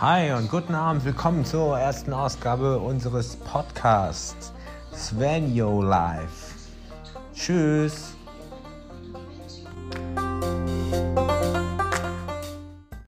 Hi und guten Abend, willkommen zur ersten Ausgabe unseres Podcasts Svenio Live. Tschüss.